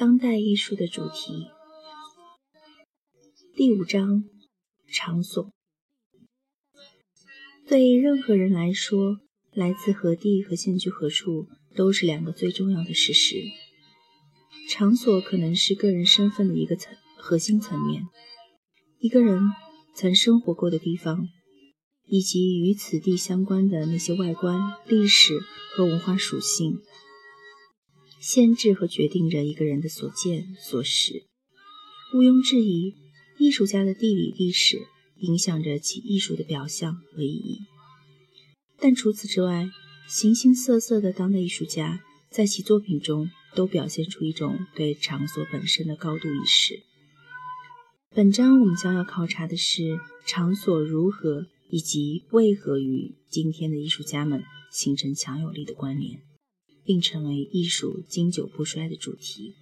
当代艺术的主题，第五章场所。对任何人来说，来自何地和现居何处都是两个最重要的事实。场所可能是个人身份的一个层核心层面，一个人曾生活过的地方，以及与此地相关的那些外观、历史和文化属性。限制和决定着一个人的所见所识，毋庸置疑，艺术家的地理历史影响着其艺术的表象和意义。但除此之外，形形色色的当代艺术家在其作品中都表现出一种对场所本身的高度意识。本章我们将要考察的是场所如何以及为何与今天的艺术家们形成强有力的关联。并成为艺术经久不衰的主题。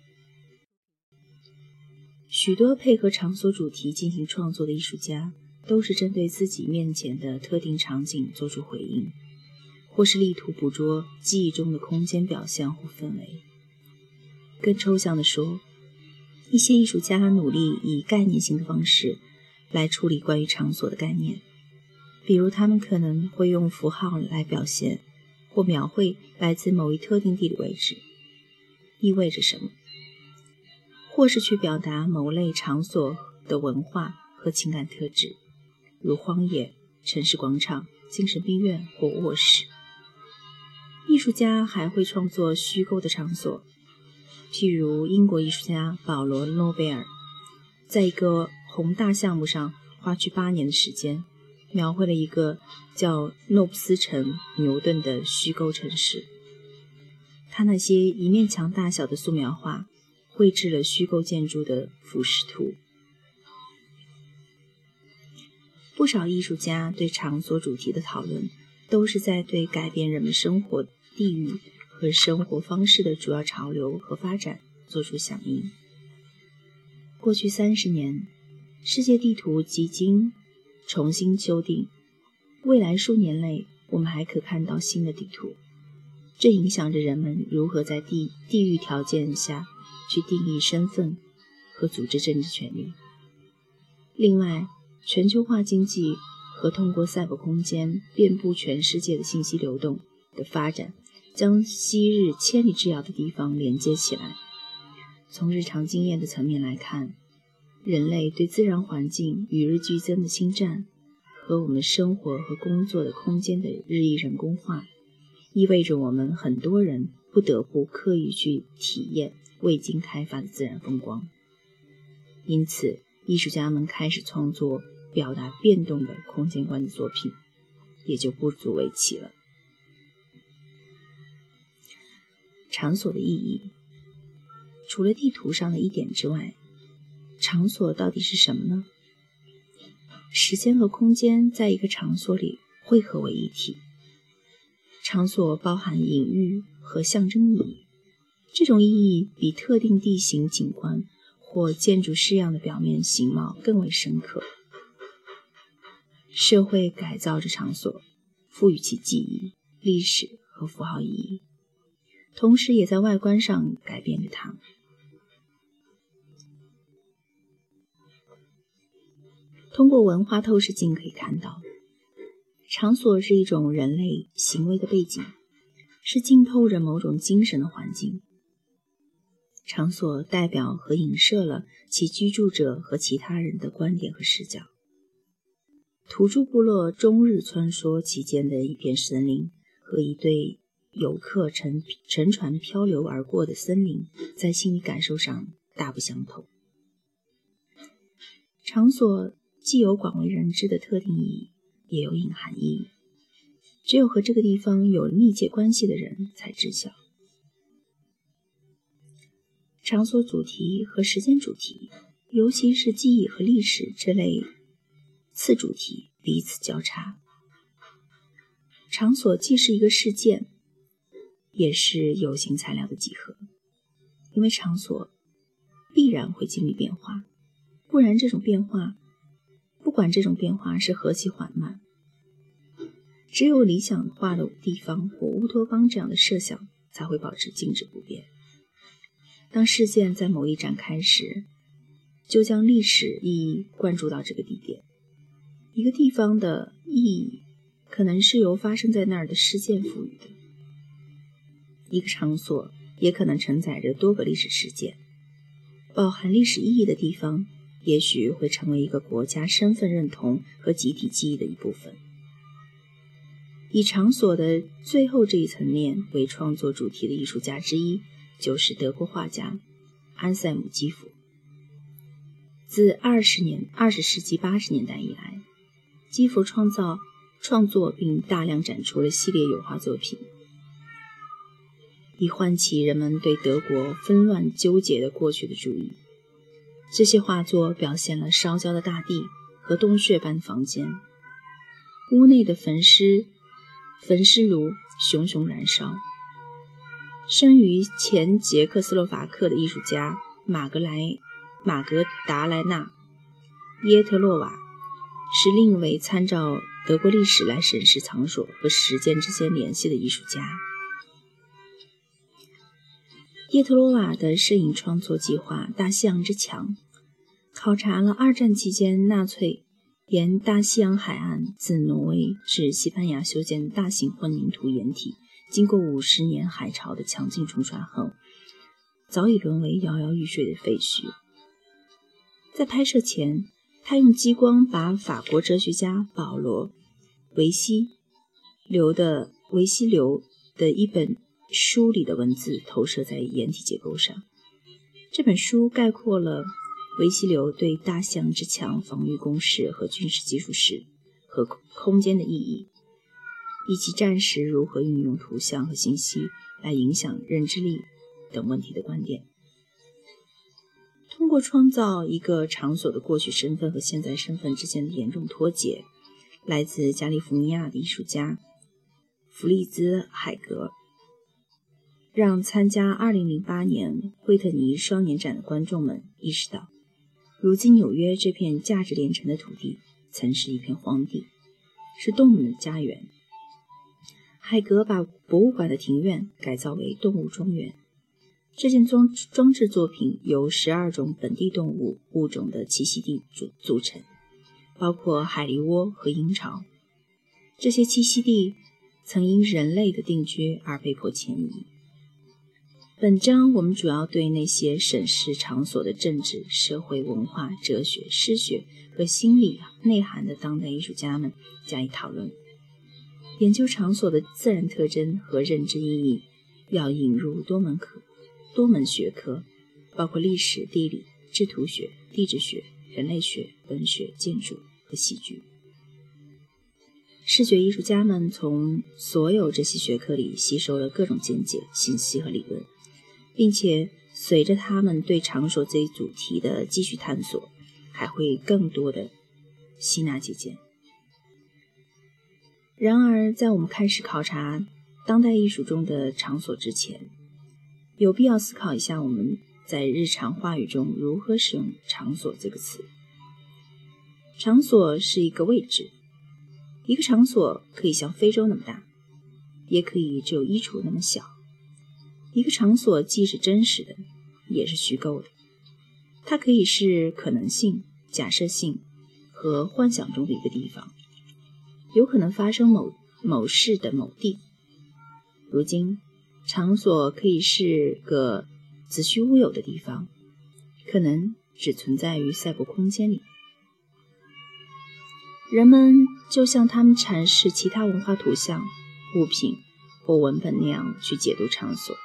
许多配合场所主题进行创作的艺术家，都是针对自己面前的特定场景做出回应，或是力图捕捉记忆中的空间表象或氛围。更抽象地说，一些艺术家努力以概念性的方式来处理关于场所的概念，比如他们可能会用符号来表现。或描绘来自某一特定地理位置意味着什么，或是去表达某类场所的文化和情感特质，如荒野、城市广场、精神病院或卧室。艺术家还会创作虚构的场所，譬如英国艺术家保罗·诺贝尔，在一个宏大项目上花去八年的时间。描绘了一个叫诺布斯城牛顿的虚构城市。他那些一面墙大小的素描画，绘制了虚构建筑的俯视图。不少艺术家对场所主题的讨论，都是在对改变人们生活地域和生活方式的主要潮流和发展做出响应。过去三十年，世界地图几经。重新修订，未来数年内，我们还可看到新的地图。这影响着人们如何在地地域条件下去定义身份和组织政治权利。另外，全球化经济和通过赛博空间遍布全世界的信息流动的发展，将昔日千里之遥的地方连接起来。从日常经验的层面来看。人类对自然环境与日俱增的侵占，和我们生活和工作的空间的日益人工化，意味着我们很多人不得不刻意去体验未经开发的自然风光。因此，艺术家们开始创作表达变动的空间观的作品，也就不足为奇了。场所的意义，除了地图上的一点之外。场所到底是什么呢？时间和空间在一个场所里汇合为一体。场所包含隐喻和象征意义，这种意义比特定地形景观或建筑式样的表面形貌更为深刻。社会改造着场所，赋予其记忆、历史和符号意义，同时也在外观上改变着它。通过文化透视镜可以看到，场所是一种人类行为的背景，是浸透着某种精神的环境。场所代表和影射了其居住者和其他人的观点和视角。土著部落终日穿梭其间的一片森林，和一对游客乘乘船漂流而过的森林，在心理感受上大不相同。场所。既有广为人知的特定意义，也有隐含意义。只有和这个地方有密切关系的人才知晓。场所主题和时间主题，尤其是记忆和历史这类次主题彼此交叉。场所既是一个事件，也是有形材料的集合，因为场所必然会经历变化，不然这种变化。不管这种变化是何其缓慢，只有理想化的地方或乌托邦这样的设想才会保持静止不变。当事件在某一展开时，就将历史意义灌注到这个地点。一个地方的意义，可能是由发生在那儿的事件赋予的。一个场所也可能承载着多个历史事件。饱含历史意义的地方，也许会成为一个国家身份认同和集体记忆的一部分。以场所的最后这一层面为创作主题的艺术家之一，就是德国画家安塞姆·基辅。自二十年二十世纪八十年代以来，基辅创造、创作并大量展出了系列油画作品。以唤起人们对德国纷乱纠结的过去的注意。这些画作表现了烧焦的大地和洞穴般房间，屋内的焚尸焚尸炉熊熊燃烧。生于前捷克斯洛伐克的艺术家马格莱马格达莱娜耶特洛瓦是另一位参照德国历史来审视场所和时间之间联系的艺术家。叶特罗瓦的摄影创作计划《大西洋之墙》考察了二战期间纳粹沿大西洋海岸自挪威至西班牙修建大型混凝土掩体，经过五十年海潮的强劲冲刷后，早已沦为摇摇欲坠的废墟。在拍摄前，他用激光把法国哲学家保罗·维西留的维西流的一本。书里的文字投射在掩体结构上。这本书概括了维希流对大象之墙防御工事和军事技术史和空间的意义，以及战时如何运用图像和信息来影响认知力等问题的观点。通过创造一个场所的过去身份和现在身份之间的严重脱节，来自加利福尼亚的艺术家弗利兹·海格。让参加2008年惠特尼双年展的观众们意识到，如今纽约这片价值连城的土地曾是一片荒地，是动物的家园。海格把博物馆的庭院改造为动物庄园。这件装装置作品由十二种本地动物物种的栖息地组组成，包括海狸窝和鹰巢。这些栖息地曾因人类的定居而被迫迁移。本章我们主要对那些审视场所的政治、社会、文化、哲学、诗学和心理内涵的当代艺术家们加以讨论。研究场所的自然特征和认知意义，要引入多门课、多门学科，包括历史、地理、制图学、地质学、人类学、文学、建筑和戏剧。视觉艺术家们从所有这些学科里吸收了各种见解、信息和理论。并且随着他们对场所这一主题的继续探索，还会更多的吸纳借鉴。然而，在我们开始考察当代艺术中的场所之前，有必要思考一下我们在日常话语中如何使用“场所”这个词。场所是一个位置，一个场所可以像非洲那么大，也可以只有衣橱那么小。一个场所既是真实的，也是虚构的。它可以是可能性、假设性和幻想中的一个地方，有可能发生某某事的某地。如今，场所可以是个子虚乌有的地方，可能只存在于赛博空间里。人们就像他们阐释其他文化图像、物品或文本那样去解读场所。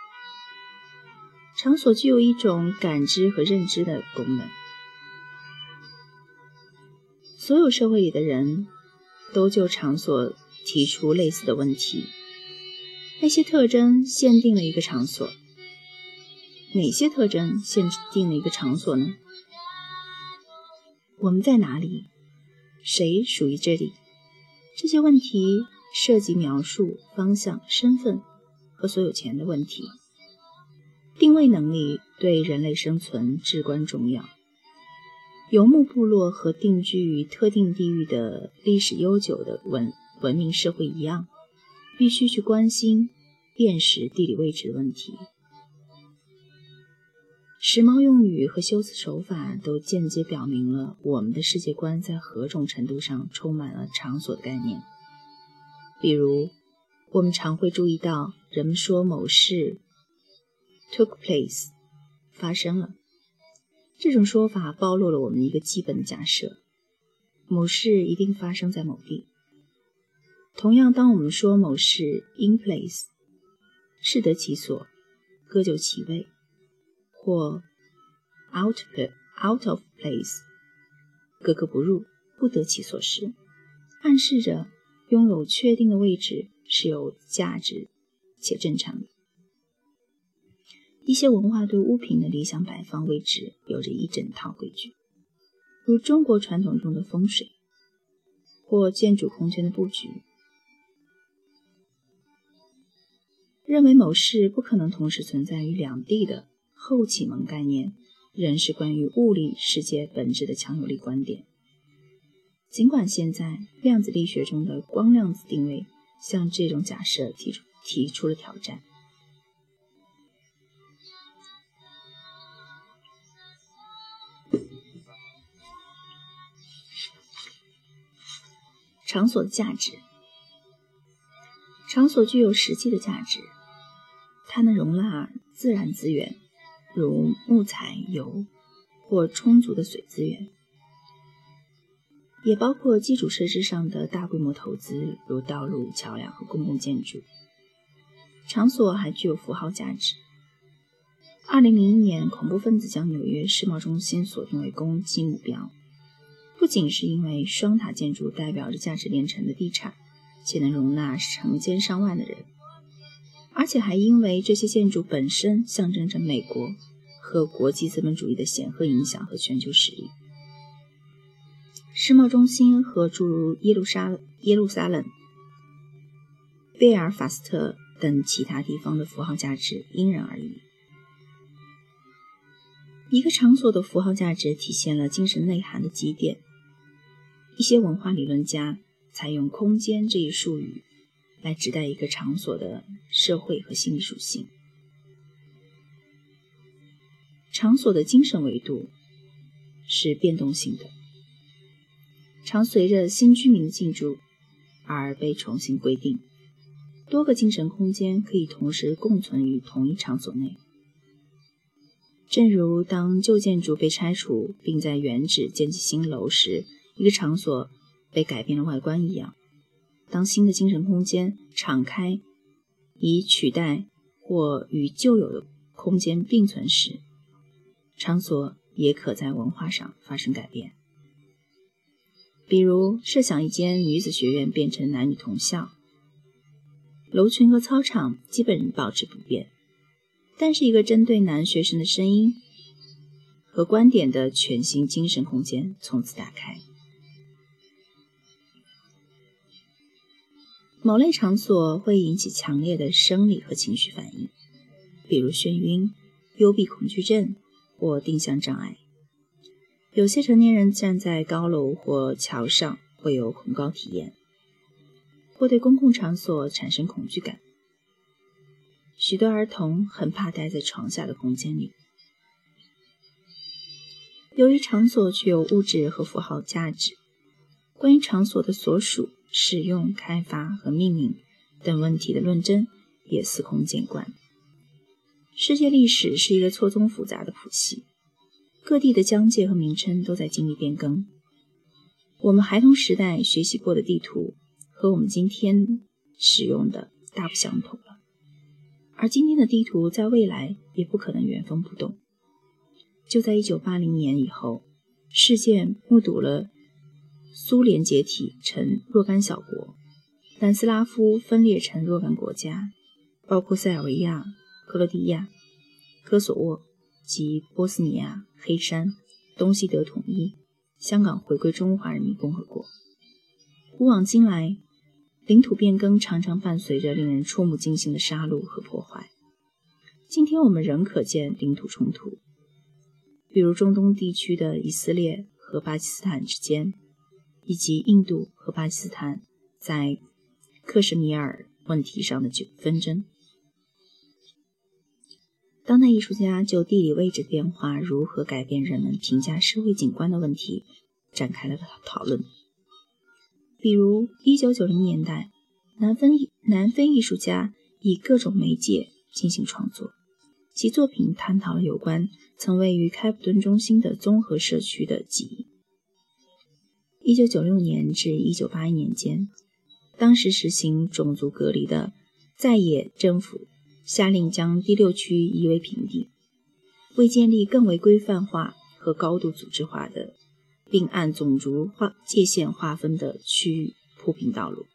场所具有一种感知和认知的功能。所有社会里的人都就场所提出类似的问题：那些特征限定了一个场所，哪些特征限定了一个场所呢？我们在哪里？谁属于这里？这些问题涉及描述、方向、身份和所有权的问题。定位能力对人类生存至关重要。游牧部落和定居于特定地域的历史悠久的文文明社会一样，必须去关心辨识地理位置的问题。时髦用语和修辞手法都间接表明了我们的世界观在何种程度上充满了场所的概念。比如，我们常会注意到人们说某事 took place 发生了，这种说法暴露了我们一个基本的假设：某事一定发生在某地。同样，当我们说某事 in place 适得其所、各就其位。或 out out of place，格格不入，不得其所时，暗示着拥有确定的位置是有价值且正常的。一些文化对物品的理想摆放位置有着一整套规矩，如中国传统中的风水，或建筑空间的布局，认为某事不可能同时存在于两地的。后启蒙概念仍是关于物理世界本质的强有力观点。尽管现在量子力学中的光量子定位向这种假设提出提出了挑战。场所的价值，场所具有实际的价值，它能容纳自然资源。如木材、油或充足的水资源，也包括基础设施上的大规模投资，如道路、桥梁和公共建筑。场所还具有符号价值。二零零一年，恐怖分子将纽约世贸中心锁定为攻击目标，不仅是因为双塔建筑代表着价值连城的地产，且能容纳成千上万的人。而且还因为这些建筑本身象征着美国和国际资本主义的显赫影响和全球实力。世贸中心和诸如耶路撒耶路撒冷、贝尔法斯特等其他地方的符号价值因人而异。一个场所的符号价值体现了精神内涵的积淀。一些文化理论家采用“空间”这一术语。来指代一个场所的社会和心理属性。场所的精神维度是变动性的，常随着新居民的进驻而被重新规定。多个精神空间可以同时共存于同一场所内，正如当旧建筑被拆除并在原址建起新楼时，一个场所被改变了外观一样。当新的精神空间敞开，以取代或与旧有的空间并存时，场所也可在文化上发生改变。比如，设想一间女子学院变成男女同校，楼群和操场基本保持不变，但是一个针对男学生的声音和观点的全新精神空间从此打开。某类场所会引起强烈的生理和情绪反应，比如眩晕、幽闭恐惧症或定向障碍。有些成年人站在高楼或桥上会有恐高体验，或对公共场所产生恐惧感。许多儿童很怕待在床下的空间里。由于场所具有物质和符号价值，关于场所的所属。使用、开发和命名等问题的论争也司空见惯。世界历史是一个错综复杂的谱系，各地的疆界和名称都在经历变更。我们孩童时代学习过的地图和我们今天使用的大不相同了，而今天的地图在未来也不可能原封不动。就在1980年以后，世界目睹了。苏联解体成若干小国，南斯拉夫分裂成若干国家，包括塞尔维亚、克罗地亚、科索沃及波斯尼亚、黑山。东西德统一，香港回归中华人民共和国。古往今来，领土变更常常伴随着令人触目惊心的杀戮和破坏。今天我们仍可见领土冲突，比如中东地区的以色列和巴基斯坦之间。以及印度和巴基斯坦在克什米尔问题上的纠纷争。当代艺术家就地理位置变化如何改变人们评价社会景观的问题展开了讨论。比如，1990年代，南非南非艺术家以各种媒介进行创作，其作品探讨了有关曾位于开普敦中心的综合社区的记忆。1996年至1981年间，当时实行种族隔离的在野政府。下令将第六区夷为平地，为建立更为规范化和高度组织化的，并按种族划界限划分的区域铺平道路。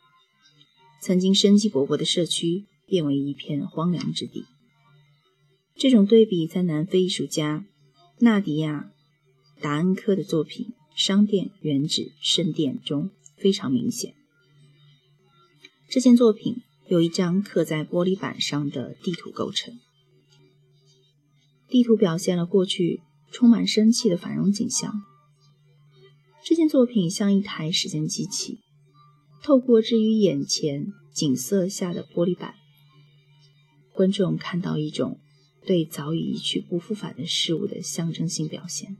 曾经生机勃勃的社区变为一片荒凉之地。这种对比在南非艺术家纳迪亚·达恩科的作品《商店、原址、圣殿》中非常明显。这件作品。由一张刻在玻璃板上的地图构成。地图表现了过去充满生气的繁荣景象。这件作品像一台时间机器，透过置于眼前景色下的玻璃板，观众看到一种对早已一去不复返的事物的象征性表现。